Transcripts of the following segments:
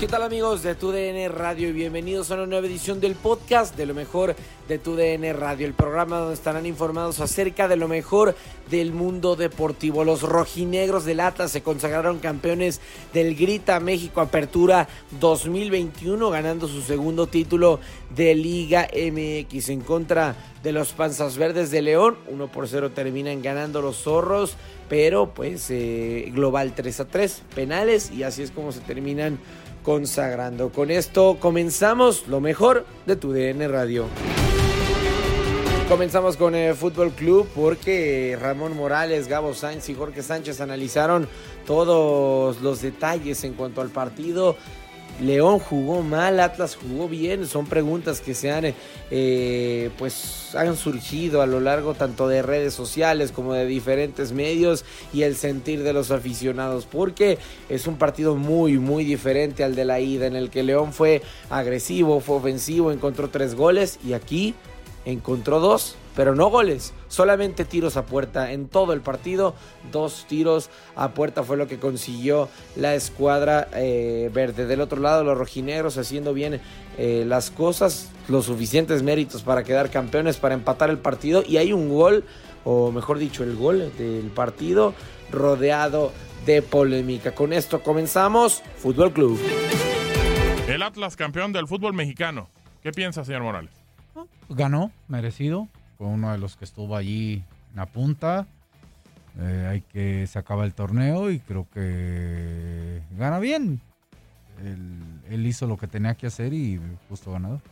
¿Qué tal amigos de TUDN Radio y bienvenidos a una nueva edición del podcast de lo mejor de TUDN Radio, el programa donde estarán informados acerca de lo mejor del mundo deportivo. Los rojinegros del Atlas se consagraron campeones del Grita México Apertura 2021, ganando su segundo título de Liga MX en contra de los Panzas Verdes de León. 1 por 0 terminan ganando los zorros, pero pues eh, global 3 a 3, penales y así es como se terminan consagrando. Con esto comenzamos lo mejor de tu DN Radio. Comenzamos con el Fútbol Club porque Ramón Morales, Gabo Sánchez y Jorge Sánchez analizaron todos los detalles en cuanto al partido. León jugó mal, Atlas jugó bien. Son preguntas que se han, eh, pues, han surgido a lo largo tanto de redes sociales como de diferentes medios y el sentir de los aficionados, porque es un partido muy, muy diferente al de la ida, en el que León fue agresivo, fue ofensivo, encontró tres goles y aquí encontró dos, pero no goles, solamente tiros a puerta en todo el partido. Dos tiros a puerta fue lo que consiguió la escuadra eh, verde. Del otro lado, los rojinegros haciendo bien eh, las cosas, los suficientes méritos para quedar campeones, para empatar el partido. Y hay un gol, o mejor dicho, el gol del partido rodeado de polémica. Con esto comenzamos, Fútbol Club. El Atlas campeón del fútbol mexicano. ¿Qué piensa, señor Morales? Ganó, merecido. Fue uno de los que estuvo allí en la punta. Eh, hay que se acaba el torneo y creo que gana bien. Él, él, hizo lo que tenía que hacer y justo ganado.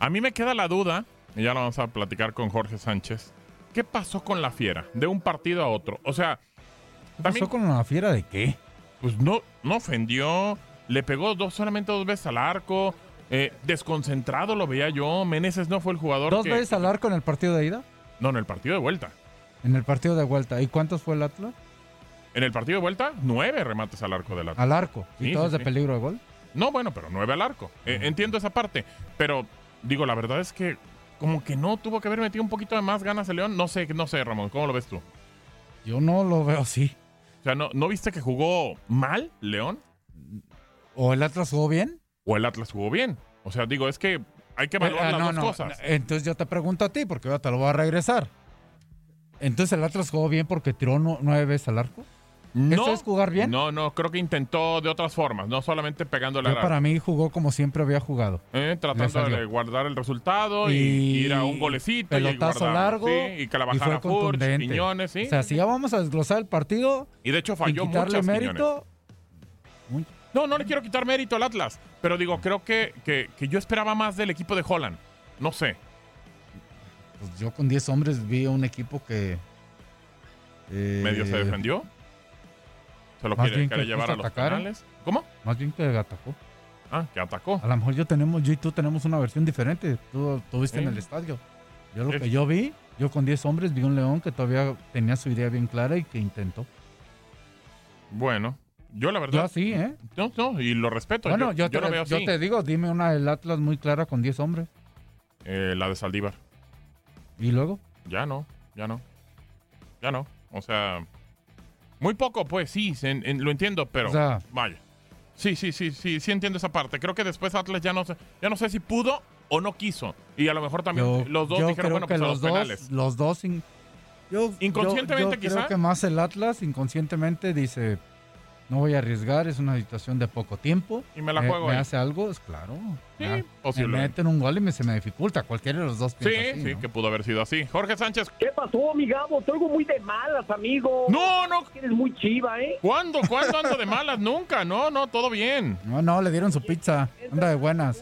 A mí me queda la duda, y ya lo vamos a platicar con Jorge Sánchez. ¿Qué pasó con la fiera de un partido a otro? O sea, ¿qué pasó con la fiera de qué? Pues no, no ofendió, le pegó dos, solamente dos veces al arco. Eh, desconcentrado lo veía yo. Meneses no fue el jugador. ¿Dos que... veces al arco en el partido de ida? No, en el partido de vuelta. En el partido de vuelta. ¿Y cuántos fue el Atlas? En el partido de vuelta, nueve remates al arco del Atlas. ¿Al arco? ¿Y Sí, todos sí, de sí. peligro de gol? No, bueno, pero nueve al arco. Eh, entiendo esa parte. Pero, digo, la verdad es que como que no tuvo que haber metido un poquito de más ganas el León. No sé, no sé, Ramón, ¿cómo lo ves tú? Yo no lo veo así. O sea, ¿no, ¿no viste que jugó mal León? ¿O el Atlas jugó bien? ¿O el Atlas jugó bien? O sea, digo, es que hay que evaluar Eh, las no, dos no. cosas. Entonces yo te pregunto a ti, porque ahora te lo voy a regresar. Entonces el Atlas jugó bien porque tiró nu- nueve veces al arco. No, ¿Eso es jugar bien? No, no, creo que intentó de otras formas, no solamente pegándole Yo al para arco. mí jugó como siempre había jugado. Eh, tratando de guardar el resultado y, ir a un golecito pelotazo largo sí, y que la y bajara fue Furch, contundente. Quiñones, sí. O sea, si ya vamos a desglosar el partido, y de hecho falló muchas mérito. No, no le quiero quitar mérito al Atlas, pero digo, creo que, que, que yo esperaba más del equipo de Holland. No sé. pues yo con 10 hombres vi a un equipo que... eh, Medio se defendió. Se lo quiere, llevar a los atacar. penales. ¿Cómo? Más bien que atacó. Ah, que atacó. A lo mejor yo tenemos, yo y tú tenemos una versión diferente. Tú tuviste en Sí. el estadio. Yo lo que yo vi, yo con 10 hombres vi un León que todavía tenía su idea bien clara y que intentó. Bueno, yo la verdad. Yo así, ¿eh? No, no, y lo respeto. Bueno, yo, yo, te, yo lo veo yo así. te digo, dime una del Atlas muy clara con 10 hombres. Eh, la de Saldívar. ¿Y luego? Ya no, ya no. Ya no. O sea, muy poco, pues sí, se- en- en- lo entiendo, pero O sea- vaya. Sí, sí, sí, sí, sí entiendo esa parte. Creo que después Atlas ya no sé, ya no sé si pudo o no quiso. Y a lo mejor también Yo, los dos yo dijeron, bueno, que pues a los los dos, penales. los dos in- yo, Inconscientemente, yo- yo quizá. Creo que más el Atlas inconscientemente dice, no voy a arriesgar, es una situación de poco tiempo. Y me la juego Me ahí. hace algo, es claro. Sí, Ya, Me meten un gol y me, se me dificulta. Cualquiera de los dos Sí, así, sí, ¿no? que pudo haber sido así. Jorge Sánchez. ¿Qué pasó, mi Gabo? Te oigo muy de malas, amigo. No, no. Eres muy chiva, ¿eh? ¿Cuándo? ¿Cuándo ando de malas? Nunca. No, no, todo bien. No, no, le dieron su pizza. Anda de buenas.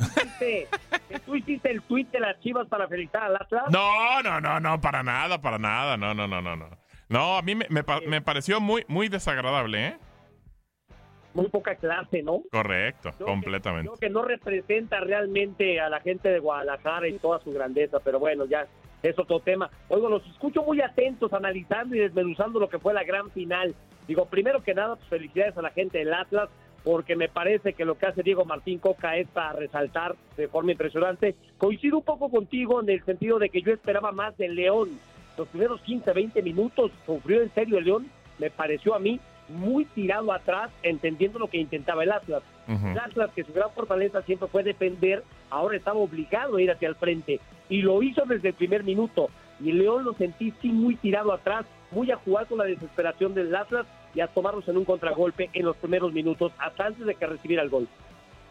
¿Tú hiciste el tweet de las chivas para felicitar al Atlas? No, no, no, no, para nada, para nada. No, no, no, no, no. No, a mí me, me me pareció muy, muy desagradable, ¿eh? Muy poca clase, ¿no? Correcto, Creo completamente. Creo que no representa realmente a la gente de Guadalajara y toda su grandeza, pero bueno, ya es otro tema. Oigo, los escucho muy atentos, analizando y desmenuzando lo que fue la gran final. Digo, primero que nada, pues felicidades a la gente del Atlas, porque me parece que lo que hace Diego Martín Coca es para resaltar de forma impresionante. Coincido un poco contigo en el sentido de que yo esperaba más del León. Los primeros 15, 20 minutos sufrió en serio el León, me pareció a mí muy tirado atrás, entendiendo lo que intentaba el Atlas. El Atlas, que su gran fortaleza siempre fue defender, ahora estaba obligado a ir hacia el frente. Y lo hizo desde el primer minuto. Y el León lo sentí sí muy tirado atrás, muy a jugar con la desesperación del Atlas y a tomarlos en un contragolpe en los primeros minutos, hasta antes de que recibiera el gol.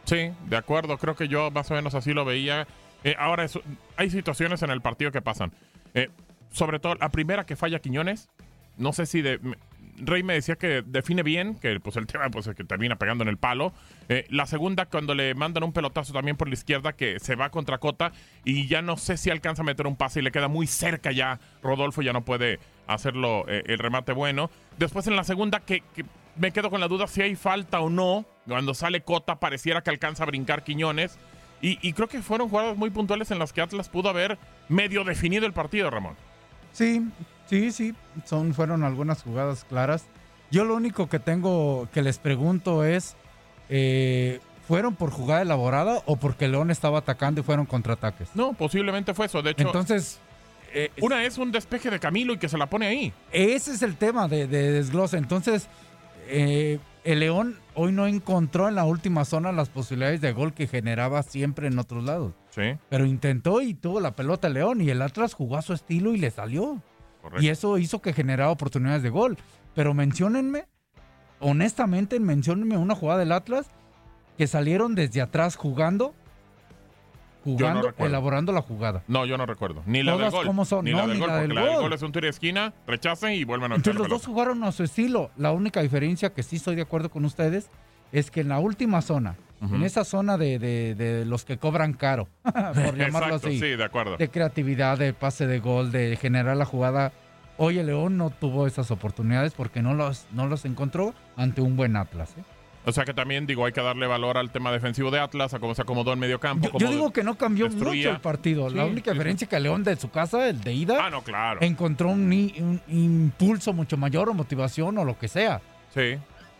Sí, de acuerdo. Creo que yo más o menos así lo veía. Eh, ahora, eso- hay situaciones en el partido que pasan. Eh, sobre todo, la primera que falla Quiñones, no sé si de... Rey me decía que define bien, que pues el tema pues es que termina pegando en el palo. Eh, la segunda, cuando le mandan un pelotazo también por la izquierda, que se va contra Cota y ya no sé si alcanza a meter un pase y le queda muy cerca ya. Rodolfo ya no puede hacerlo eh, el remate bueno. Después en la segunda, que, que me quedo con la duda si hay falta o no. Cuando sale Cota, pareciera que alcanza a brincar Quiñones. Y, y creo que fueron jugadas muy puntuales en las que Atlas pudo haber medio definido el partido, Ramón. Sí, sí, sí. Son, fueron algunas jugadas claras. Yo lo único que tengo que les pregunto es, eh, ¿fueron por jugada elaborada o porque León estaba atacando y fueron contraataques? No, posiblemente fue eso. De hecho, Entonces, eh, una es un despeje de Camilo y que se la pone ahí. ese es el tema de, de desglose. Entonces, eh, el León hoy no encontró en la última zona las posibilidades de gol que generaba siempre en otros lados. Sí, Pero intentó y tuvo la pelota el León y el Atlas jugó a su estilo y le salió. Correcto. Y eso hizo que generara oportunidades de gol. Pero menciónenme, honestamente, menciónenme una jugada del Atlas que salieron desde atrás jugando, jugando, elaborando la jugada. No, yo no recuerdo. Ni la del Todas gol. como son. Ni No, la del ni gol, la del la del gol. gol es un tiro de esquina, rechacen y vuelven a Entonces los dos jugaron a su estilo. La única diferencia que sí estoy de acuerdo con ustedes es que en la última zona, en esa zona de, de- de los que cobran caro, por llamarlo Exacto, así, sí, de acuerdo. de creatividad, de pase de gol, de generar la jugada. Hoy el León no tuvo esas oportunidades porque no los, no los encontró ante un buen Atlas. ¿eh? O sea que también, digo, hay que darle valor al tema defensivo de Atlas, a cómo se acomodó en medio campo. Yo, cómo yo digo que no cambió destruía. mucho el partido. la única sí, diferencia es que León de su casa, el de ida, Ah, no, claro. encontró un, un impulso mucho mayor o motivación o lo que sea. Sí,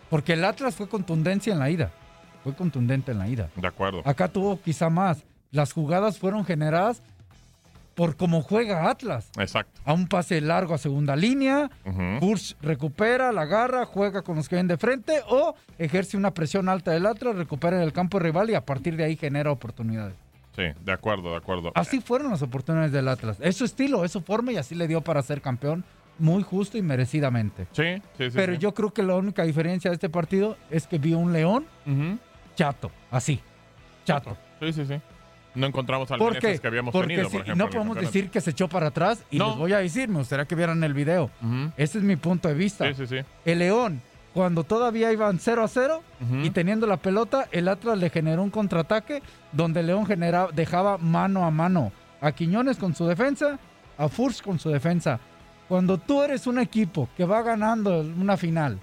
Porque el Atlas fue contundencia en la ida. Fue contundente en la ida. de acuerdo. Acá tuvo quizá más. Las jugadas fueron generadas por cómo juega Atlas. Exacto. A un pase largo a segunda línea. Bursch recupera, la agarra, juega con los que vienen de frente o ejerce una presión alta del Atlas, recupera en el campo rival y a partir de ahí genera oportunidades. Sí, de acuerdo, de acuerdo. Así fueron las oportunidades del Atlas. Es su estilo, es su forma y así le dio para ser campeón muy justo y merecidamente. Sí, sí, sí. Pero sí. yo creo que la única diferencia de este partido es que vi un León chato, así, chato. Sí, sí, sí. No encontramos al que habíamos Porque tenido, si- por ejemplo. no el podemos decir que se echó para atrás y No. les voy a decir, me gustaría que vieran el video. Ujú. Ese es mi punto de vista. Sí, sí, sí. El León, cuando todavía iban 0 a 0 Ujú. y teniendo la pelota, el Atlas le generó un contraataque donde León generaba, dejaba mano a mano a Quiñones con su defensa, a Furs con su defensa. Cuando tú eres un equipo que va ganando una final,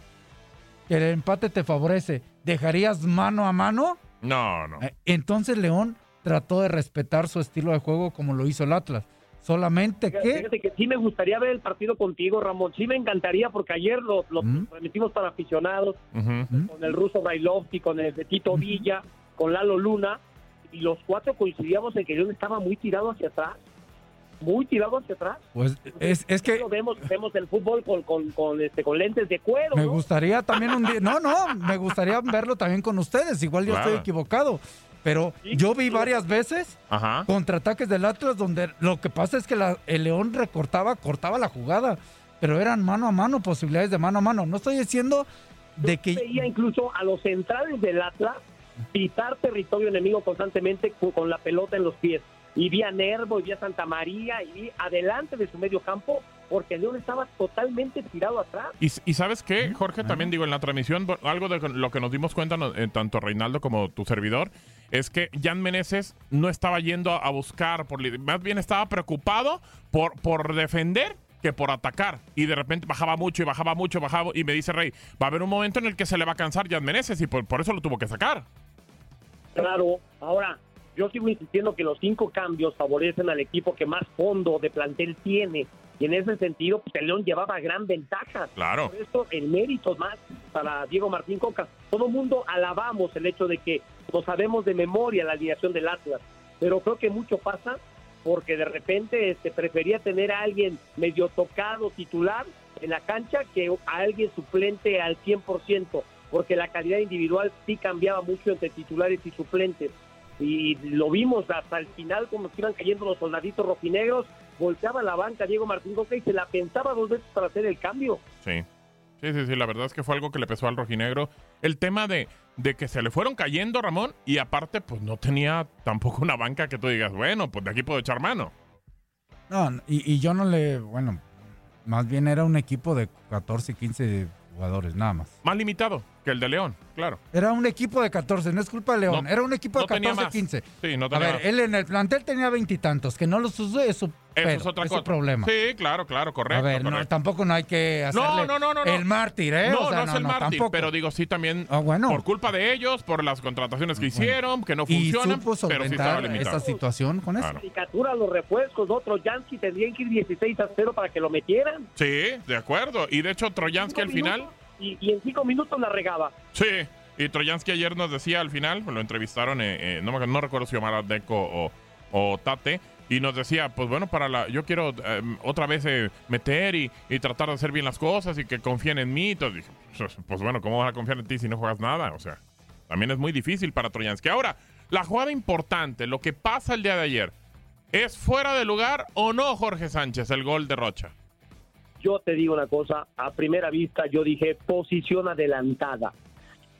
que el empate te favorece, ¿dejarías mano a mano? No, no. Eh, Entonces León trató de respetar su estilo de juego como lo hizo el Atlas. Solamente que fíjate que sí me gustaría ver el partido contigo, Ramón. Sí me encantaría porque ayer lo, lo ¿Mm? transmitimos para aficionados con el ruso Brailovsky, con el de Tito Villa, con Lalo Luna y los cuatro coincidíamos en que León estaba muy tirado hacia atrás. Muy tirado hacia atrás. pues es, es que vemos, vemos el fútbol con, con, con, este, con lentes de cuero. Me ¿no? gustaría también un día. No, no, me gustaría verlo también con ustedes. Igual yo Claro. estoy equivocado. Pero yo vi varias veces Ajá. contraataques del Atlas donde lo que pasa es que la- el León recortaba, cortaba la jugada. Pero eran mano a mano, posibilidades de mano a mano. No estoy diciendo de que. veía incluso a los centrales del Atlas pitar territorio enemigo constantemente con, con la pelota en los pies. Y vi a Nervo, y vi a Santa María, y vi adelante de su medio campo, porque León estaba totalmente tirado atrás. Y, y sabes qué, Jorge, también digo en la transmisión, algo de lo que nos dimos cuenta, eh, tanto Reinaldo como tu servidor, es que Jan Meneses no estaba yendo a buscar, por, más bien estaba preocupado por, por defender que por atacar. Y de repente bajaba mucho y bajaba mucho, bajaba, y me dice Rey, va a haber un momento en el que se le va a cansar Jan Meneses y por, por eso lo tuvo que sacar. Claro, ahora yo sigo insistiendo que los cinco cambios favorecen al equipo que más fondo de plantel tiene. Y en ese sentido, pues, el León llevaba gran ventaja. Claro. Por eso, el mérito más para Diego Martín Coca. Todo mundo alabamos el hecho de que no sabemos de memoria la alineación del Atlas. Pero creo que mucho pasa porque de repente este, prefería tener a alguien medio tocado titular en la cancha que a alguien suplente al 100%, porque la calidad individual sí cambiaba mucho entre titulares y suplentes. Y lo vimos hasta el final, como se iban cayendo los soldaditos rojinegros, volteaba la banca Diego Martín Coca y se la pensaba dos veces para hacer el cambio. Sí. Sí, sí, sí, la verdad es que fue algo que le pesó al rojinegro. El tema de, de que se le fueron cayendo, Ramón, y aparte, pues no tenía tampoco una banca que tú digas, bueno, pues de aquí puedo echar mano. No, y, y yo no le. Bueno, más bien era un equipo de 14, 15 jugadores, nada más. Más limitado que el de León, claro. Era un equipo de 14, no es culpa de León. No, era un equipo de no tenía 14, más. 15. Sí, no A ver, más. él en el plantel tenía veintitantos, que no los usó, es su, Eso es otra su cosa. problema. Sí, claro, claro, correcto. a ver, no, tampoco no hay que hacerle No, no, no, no, no. el mártir, ¿eh? No, O sea, no es el mártir, tampoco. pero digo, sí también Ah, bueno. por culpa de ellos, por las contrataciones que hicieron, que no y funcionan, supo pero sí estaba solventar esta situación con eso. Claro. Caricatura, los refuerzos, otros Yansky tendrían que ir 16 a 0 para que lo metieran. Sí, de acuerdo. Y de hecho, Troyansky al final... minutos, Y, en cinco minutos la regaba. Sí, y Troyansky ayer nos decía al final, lo entrevistaron, eh, eh, no, no recuerdo si Omar Deco o, o Tate, y nos decía, pues bueno, para la, yo quiero eh, otra vez eh, meter y, y tratar de hacer bien las cosas y que confíen en mí. Entonces dije, pues, pues bueno, ¿cómo van a confiar en ti si no juegas nada? O sea, también es muy difícil para Troyansky. Ahora, la jugada importante, lo que pasa el día de ayer, ¿es fuera de lugar o no, Jorge Sánchez, el gol de Rocha? Yo te digo una cosa, a primera vista yo dije posición adelantada.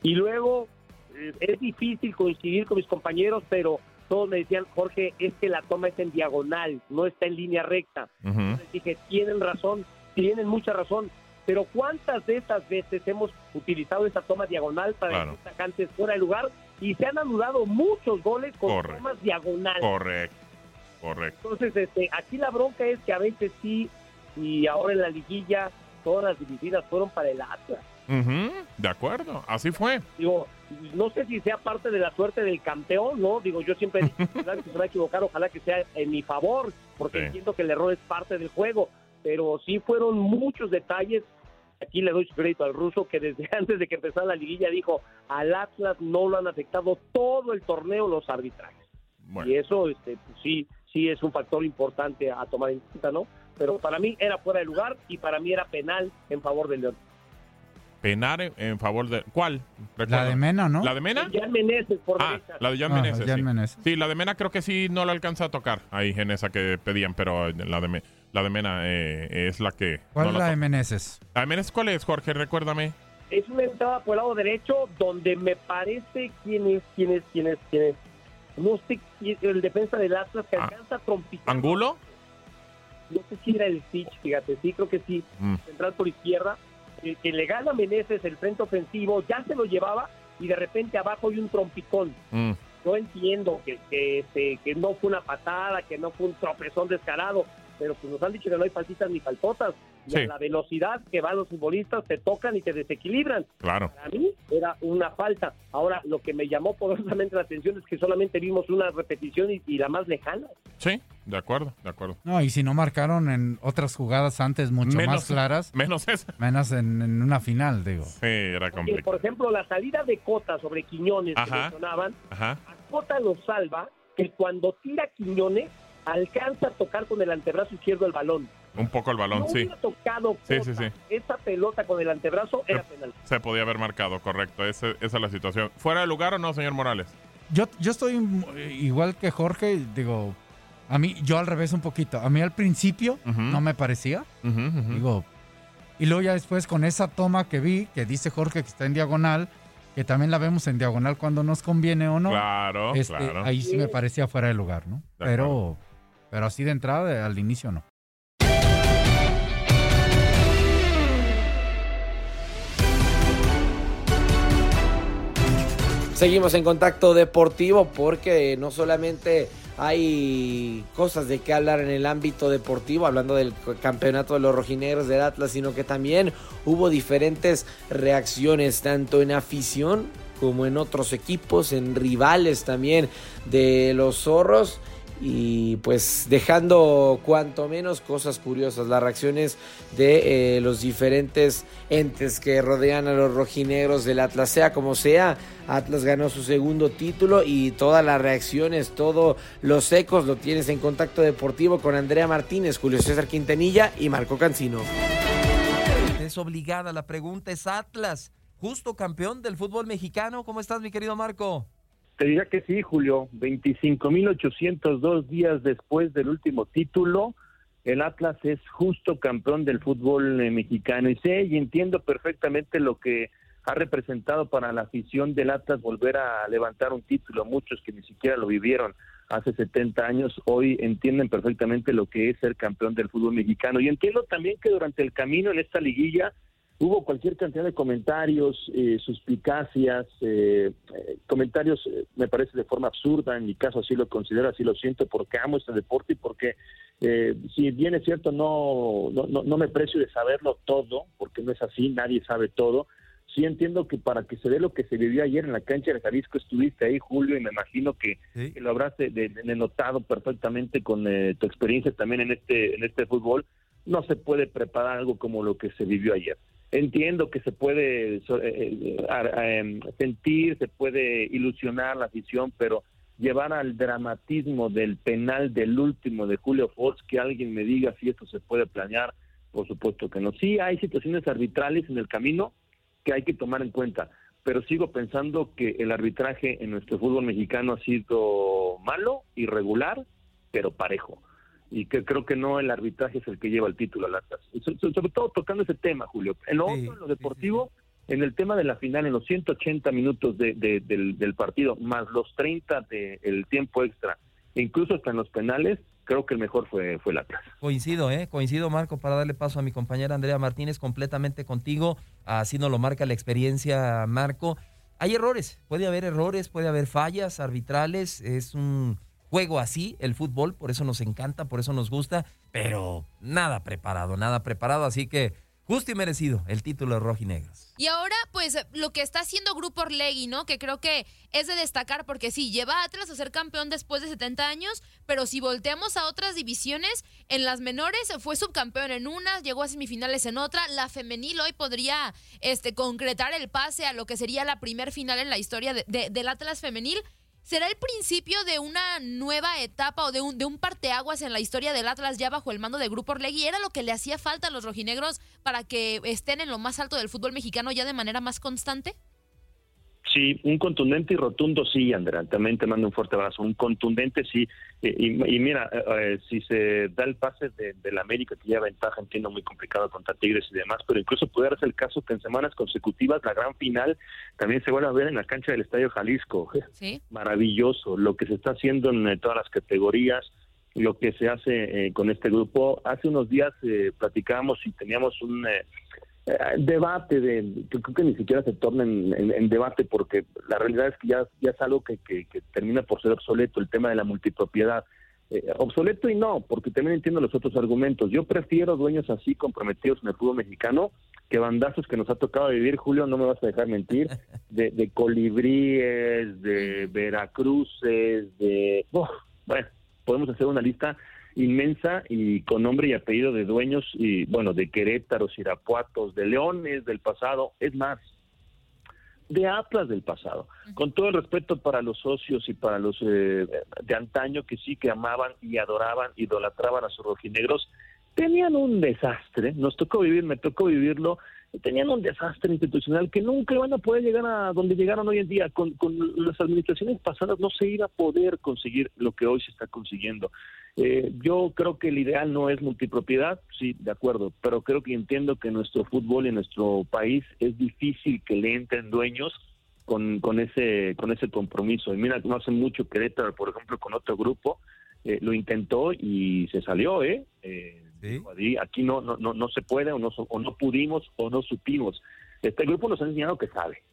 Y luego eh, es difícil coincidir con mis compañeros, pero todos me decían, Jorge, es que la toma es en diagonal, no está en línea recta. Ujú. Les dije, tienen razón, tienen mucha razón. Pero ¿cuántas de estas veces hemos utilizado esa toma diagonal para Claro. que atacantes fuera de lugar? Y se han anulado muchos goles con Correcto. tomas diagonales. Correcto, correcto. Entonces, este, aquí la bronca es que a veces sí, y ahora en la liguilla, todas las divididas fueron para el Atlas. De acuerdo, así fue. Digo, no sé si sea parte de la suerte del campeón, ¿no? Digo, yo siempre dicho que se va a equivocar, ojalá que sea en mi favor, porque Sí. entiendo que el error es parte del juego, pero sí fueron muchos detalles. Aquí le doy su crédito al ruso que desde antes de que empezara la liguilla dijo, al Atlas no lo han afectado todo el torneo los arbitrajes. Bueno. Y eso, este, pues, sí, sí es un factor importante a tomar en cuenta, ¿no? Pero para mí era fuera de lugar y para mí era penal en favor del León. Penar en, favor de. ¿Cuál? La de Mena, ¿no? ¿La de Mena? Jan Meneses por Ah, derecha. la de Jan Ah, Meneses. Jan sí. Meneses. Sí, la de Mena creo que sí no la alcanza a tocar ahí en esa que pedían, pero la de la de Mena eh, es la que... ¿Cuál no es la de Meneses? ¿La de Meneses cuál es, Jorge? Recuérdame. Es una entrada por el lado derecho donde me parece quién es, quién es, quién es, quién es. No sé el defensa del Atlas que Ah. alcanza a trompicar. ¿Angulo? No sé si era el Stitch, fíjate, sí, creo que sí. Mm. Central por izquierda, eh, que le gana a Meneses el frente ofensivo, ya se lo llevaba y de repente abajo hay un trompicón. Mm. Yo entiendo que, que, este, que no fue una patada, que no fue un tropezón descarado, pero pues nos han dicho que no hay faltitas ni faltotas. Y Sí. a la velocidad que van los futbolistas te tocan y te desequilibran. Claro. Para mí era una falta. Ahora, lo que me llamó poderosamente la atención es que solamente vimos una repetición y, y la más lejana. Sí, de acuerdo, de acuerdo. No, y si no marcaron en otras jugadas antes mucho Menos- más claras, Menos esa. menos en, en una final, digo. Sí, era Que, complicado. por ejemplo, la salida de Cota sobre Quiñones que Ajá. mencionaban, Ajá. a Cota lo salva que cuando tira Quiñones alcanza a tocar con el antebrazo izquierdo el balón. Un poco el balón, no sí. tocado Sí, sí, sí. esa pelota con el antebrazo, era penal. Se podía haber marcado, correcto. Ese- esa es la situación. ¿Fuera de lugar o no, señor Morales? Yo, yo estoy igual que Jorge, digo, a mí, yo al revés un poquito. A mí al principio no me parecía, digo, y luego ya después con esa toma que vi, que dice Jorge que está en diagonal, que también la vemos en diagonal cuando nos conviene o no. Claro, este, claro. Ahí sí me parecía fuera de lugar, ¿no? De Pero, pero así de entrada, al inicio no. Seguimos en contacto deportivo porque no solamente hay cosas de qué hablar en el ámbito deportivo, hablando del campeonato de los rojinegros del Atlas, sino que también hubo diferentes reacciones, tanto en afición como en otros equipos, en rivales también de los zorros. Y pues dejando cuanto menos cosas curiosas, las reacciones de eh, los diferentes entes que rodean a los rojinegros del Atlas, sea como sea, Atlas ganó su segundo título y todas las reacciones, todos los ecos lo tienes en contacto deportivo con Andrea Martínez, Julio César Quintanilla y Marco Cancino. Es obligada, la pregunta es Atlas, justo campeón del fútbol mexicano. ¿Cómo estás, mi querido Marco? Te diría que sí, Julio. 25.802 días después del último título, el Atlas es justo campeón del fútbol eh, mexicano. Y sé y entiendo perfectamente lo que ha representado para la afición del Atlas volver a levantar un título. Muchos que ni siquiera lo vivieron hace 70 años, hoy entienden perfectamente lo que es ser campeón del fútbol mexicano. Y entiendo también que durante el camino en esta liguilla hubo cualquier cantidad de comentarios, eh, suspicacias, eh, eh, comentarios, eh, me parece de forma absurda, en mi caso así lo considero, así lo siento, porque amo este deporte y porque, eh, si bien es cierto, no, no, no, no me precio de saberlo todo, porque no es así, nadie sabe todo, sí entiendo que para que se dé lo que se vivió ayer en la cancha de Jalisco, estuviste ahí, Julio, y me imagino que, que lo habrás de- de- de notado perfectamente con eh, tu experiencia también en este, en este fútbol, no se puede preparar algo como lo que se vivió ayer. Entiendo que se puede eh, eh, em, sentir, se puede ilusionar la afición, pero llevar al dramatismo del penal del último de Julio Fox, que alguien me diga si esto se puede planear, por supuesto que no. Sí, hay situaciones arbitrales en el camino que hay que tomar en cuenta, pero sigo pensando que el arbitraje en nuestro fútbol mexicano ha sido malo, irregular, pero parejo y que creo que no el arbitraje es el que lleva el título al Atlas. Sobre todo tocando ese tema, Julio. En lo otro, en lo deportivo, en el tema de la final, en los 180 minutos de- de- del, del partido, más los 30 del tiempo extra, incluso hasta en los penales, creo que el mejor fue, fue el Atlas. Coincido, ¿eh? Coincido, Marco, para darle paso a mi compañera Andrea Martínez, completamente contigo. Así nos lo marca la experiencia, Marco. Hay errores, puede haber errores, puede haber fallas arbitrales. Es un juego así, el fútbol, por eso nos encanta, por eso nos gusta, pero nada preparado, nada preparado. Así que justo y merecido el título de Rojinegros. Y ahora, pues, lo que está haciendo Grupo Orlegui, ¿no? Que creo que es de destacar porque sí, lleva a Atlas a ser campeón después de 70 años, pero si volteamos a otras divisiones, en las menores fue subcampeón en una, llegó a semifinales en otra, la femenil hoy podría este, concretar el pase a lo que sería la primer final en la historia de- de- del Atlas femenil. ¿Será el principio de una nueva etapa o de un, de un parteaguas en la historia del Atlas ya bajo el mando de Grupo Orlegui? ¿Era lo que le hacía falta a los rojinegros para que estén en lo más alto del fútbol mexicano ya de manera más constante? Sí, un contundente y rotundo sí, Andrea. También te mando un fuerte abrazo. Un contundente sí. Eh, y, y mira, eh, eh, si se da el pase de, la América, que lleva ventaja, entiendo muy complicado contra Tigres y demás, pero incluso puede darse el caso que en semanas consecutivas la gran final también se vuelva a ver en la cancha del Estadio Jalisco. Sí. Maravilloso lo que se está haciendo en todas las categorías lo que se hace con este grupo. Hace unos días eh, platicábamos y teníamos un eh, debate de que creo que ni siquiera se torna en, debate porque la realidad es que ya, ya es algo que, que, termina por ser obsoleto el tema de la multipropiedad. Eh, obsoleto y no porque también entiendo los otros argumentos. Yo prefiero dueños así comprometidos en el fútbol mexicano que bandazos que nos ha tocado vivir. Julio no me vas a dejar mentir. De, de colibríes de veracruces de bueno podemos hacer una lista inmensa y con nombre y apellido de dueños y bueno de Querétaro, Irapuatos, de Leones del pasado, es más de Atlas del pasado. Con todo el respeto para los socios y para los eh, de antaño que sí que amaban y adoraban, idolatraban a sus rojinegros, tenían un desastre, nos tocó vivir, me tocó vivirlo, tenían un desastre institucional que nunca iban a poder llegar a donde llegaron hoy en día. Con, con las administraciones pasadas no se iba a poder conseguir lo que hoy se está consiguiendo. Eh, yo creo que el ideal no es multipropiedad, sí, de acuerdo, pero creo que entiendo que nuestro fútbol y nuestro país es difícil que le entren dueños con, con ese con ese compromiso. Y mira, no hace mucho Querétaro, por ejemplo, con otro grupo, eh, lo intentó y se salió, ¿eh? eh aquí no, no, no, no se puede o no, o no pudimos o no supimos. Este grupo nos ha enseñado que sabe,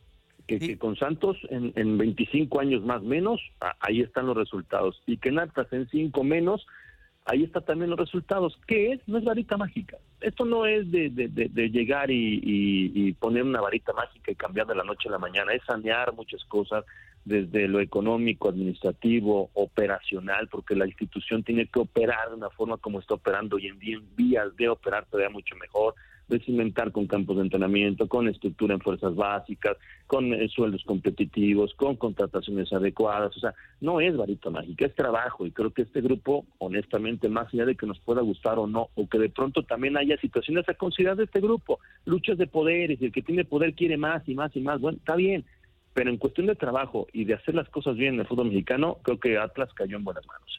que, con Santos en, en 25 años más menos, ahí están los resultados. Y que en Atlas en 5 menos, ahí están también los resultados. ¿Qué es? No es varita mágica. Esto no es de, de, llegar y, y, poner una varita mágica y cambiar de la noche a la mañana. Es sanear muchas cosas desde lo económico, administrativo, operacional, porque la institución tiene que operar de una forma como está operando hoy en día, en vías de operar todavía mucho mejor de cimentar con campos de entrenamiento, con estructura en fuerzas básicas, con eh, sueldos competitivos, con contrataciones adecuadas. O sea, no es varita mágica, es trabajo. Y creo que este grupo, honestamente, más allá de que nos pueda gustar o no, o que de pronto también haya situaciones a considerar de este grupo, luchas de poderes, el que tiene poder quiere más y más y más. Bueno, está bien. Pero en cuestión de trabajo y de hacer las cosas bien en el fútbol mexicano, creo que Atlas cayó en buenas manos.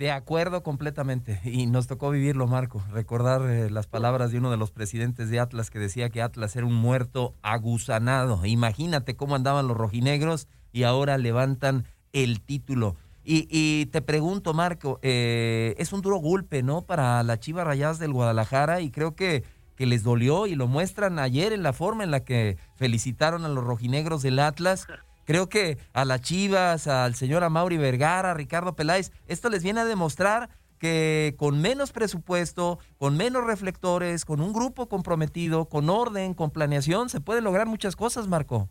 De acuerdo completamente. Y nos tocó vivirlo, Marco. Recordar eh, las palabras de uno de los presidentes de Atlas que decía que Atlas era un muerto agusanado. Imagínate cómo andaban los rojinegros y ahora levantan el título. Y, te pregunto, Marco, eh, es un duro golpe, ¿no? Para la Chiva Rayas del Guadalajara y creo que, que les dolió y lo muestran ayer en la forma en la que felicitaron a los rojinegros del Atlas Creo que a las Chivas, al señor Amaury Vergara, a Ricardo Peláez, esto les viene a demostrar que con menos presupuesto, con menos reflectores, con un grupo comprometido, con orden, con planeación, se pueden lograr muchas cosas, Marco.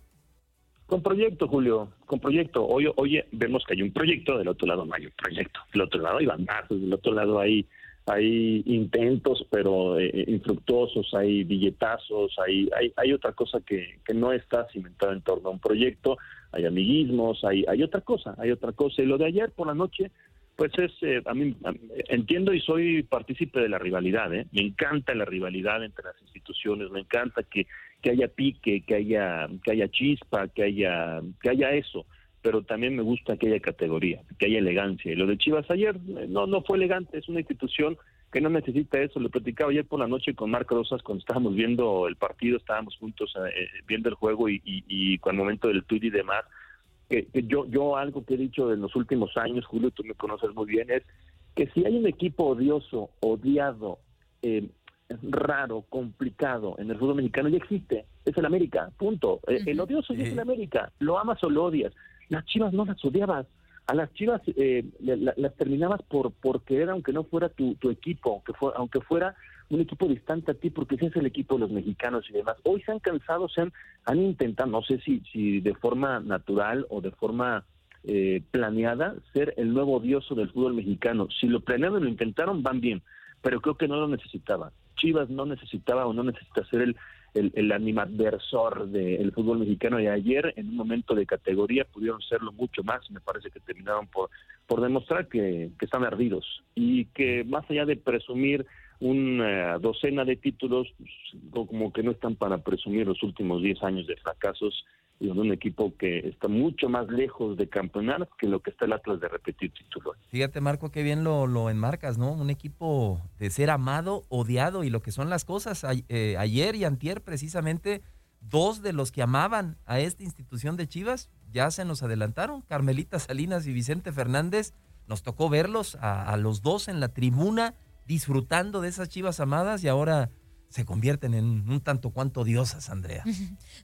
Con proyecto, Julio, con proyecto. Hoy, oye, vemos que hay un proyecto, del otro lado no hay un proyecto. Del otro lado hay bandazos, del otro lado hay, hay intentos, pero eh, infructuosos, hay billetazos, hay, hay, hay otra cosa que, que no está cimentada en torno a un proyecto hay amiguismos, hay, hay otra cosa, hay otra cosa. Y lo de ayer por la noche, pues es, eh, a, mí, entiendo y soy partícipe de la rivalidad, ¿eh? me encanta la rivalidad entre las instituciones, me encanta que, que haya pique, que haya, que haya chispa, que haya, que haya eso pero también me gusta que haya categoría, que haya elegancia. Y lo de Chivas ayer eh, no, no fue elegante, es una institución que no necesita eso. Lo platicaba ayer por la noche con Marco Rosas cuando estábamos viendo el partido, estábamos juntos eh, eh, viendo el juego y, y, y con el momento del tuit y demás. Que, yo, yo algo que he dicho en los últimos años, Julio, tú me conoces muy bien, es que si hay un equipo odioso, odiado, eh, raro, complicado en el fútbol mexicano, ya existe. Es el América, punto. El odioso es el América. Lo amas o lo odias. Las chivas no las odiabas a las Chivas eh, las terminabas por, por querer, aunque no fuera tu, equipo, aunque, fue, aunque fuera un equipo distante a ti, porque ese es el equipo de los mexicanos y demás. Hoy se han cansado, se han, han intentado, no sé si, si de forma natural o de forma eh, planeada, ser el nuevo odioso del fútbol mexicano. Si lo planearon y lo intentaron, van bien, pero creo que no lo necesitaba. Chivas no necesitaba o no necesita ser el, el, el animadversor del fútbol mexicano y ayer en un momento de categoría pudieron serlo mucho más me parece que terminaron por, por demostrar que, están ardidos y que más allá de presumir una docena de títulos, pues, como que no están para presumir los últimos 10 años de fracasos de un equipo que está mucho más lejos de campeonar que lo que está el Atlas de repetir títulos. Fíjate, Marco, qué bien lo, enmarcas, ¿no? Un equipo de ser amado, odiado y lo que son las cosas. Eh, ayer y antier, precisamente, dos de los que amaban a esta institución de Chivas ya se nos adelantaron. Carmelita Salinas y Vicente Fernández. Nos tocó verlos a los dos en la tribuna disfrutando de esas Chivas amadas y ahora se convierten en un tanto cuanto diosas, Andrea.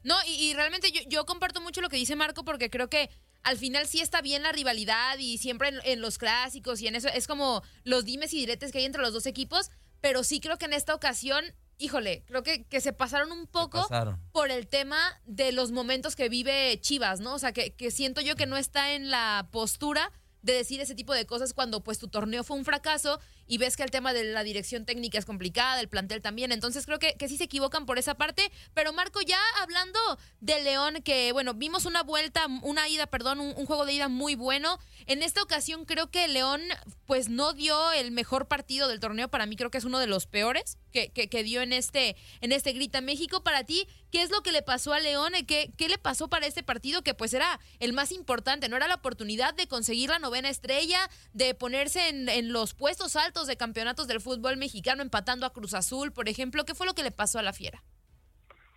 No, y, realmente yo, yo, comparto mucho lo que dice Marco porque creo que al final sí está bien la rivalidad y siempre en, los clásicos y en eso es como los dimes y diretes que hay entre los dos equipos, pero sí creo que en esta ocasión, híjole, creo que, que se pasaron un poco por el tema de los momentos que vive Chivas, ¿no? O sea, que, que siento yo que no está en la postura de decir ese tipo de cosas cuando pues tu torneo fue un fracaso y ves que el tema de la dirección técnica es complicada, el plantel también. Entonces creo que, que sí se equivocan por esa parte. Pero Marco, ya hablando de León, que bueno, vimos una vuelta, una ida, perdón, un, juego de ida muy bueno. En esta ocasión creo que León pues no dio el mejor partido del torneo. Para mí creo que es uno de los peores que, que, dio en este, en este Grita México. Para ti, ¿qué es lo que le pasó a León? ¿Qué, ¿Qué le pasó para este partido? Que pues era el más importante, ¿no? Era la oportunidad de conseguir la novena estrella, de ponerse en, en los puestos altos de campeonatos del fútbol mexicano, empatando a Cruz Azul, por ejemplo. ¿Qué fue lo que le pasó a la Fiera?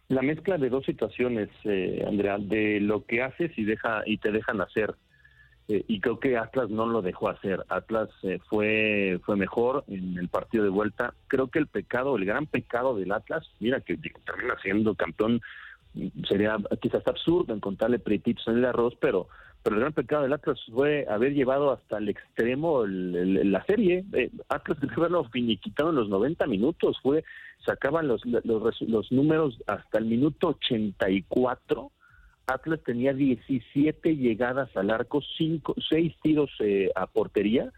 La mezcla de dos situaciones, eh, Andrea, de lo que haces y deja y te dejan hacer. Eh, y creo que Atlas no lo dejó hacer. Atlas eh, fue fue mejor en el partido de vuelta. Creo que el pecado, el gran pecado del Atlas, mira que termina siendo campeón, sería quizás absurdo encontrarle pretitos en el arroz, pero pero el gran pecado del Atlas fue haber llevado hasta el extremo la serie. Eh, Atlas debe haberlo finiquitado en los 90 minutos, fue sacaban los, los, los números hasta el minuto 84. Atlas tenía 17 llegadas al arco, cinco, 6 tiros eh, a portería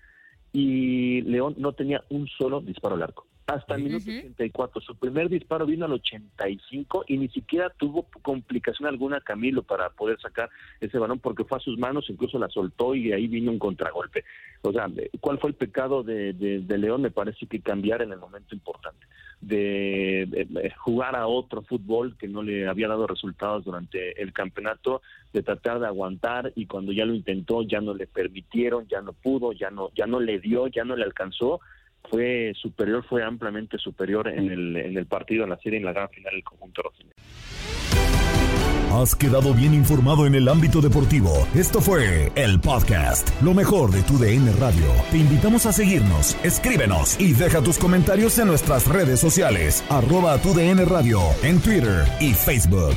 y León no tenía un solo disparo al arco hasta el minuto 84. Su primer disparo vino al 85 y ni siquiera tuvo complicación alguna Camilo para poder sacar ese balón porque fue a sus manos, incluso la soltó y ahí vino un contragolpe. O sea, ¿cuál fue el pecado de, de, León? Me parece que cambiar en el momento importante, de, jugar a otro fútbol que no le había dado resultados durante el campeonato, de tratar de aguantar y cuando ya lo intentó ya no le permitieron, ya no pudo, ya no, ya no le dio, ya no le alcanzó fue superior, fue ampliamente superior en el, en el partido, en la serie, en la gran final del conjunto rojinegro. Has quedado bien informado en el ámbito deportivo. Esto fue el podcast, lo mejor de tu DN Radio. Te invitamos a seguirnos, escríbenos y deja tus comentarios en nuestras redes sociales, arroba tu DN Radio, en Twitter y Facebook.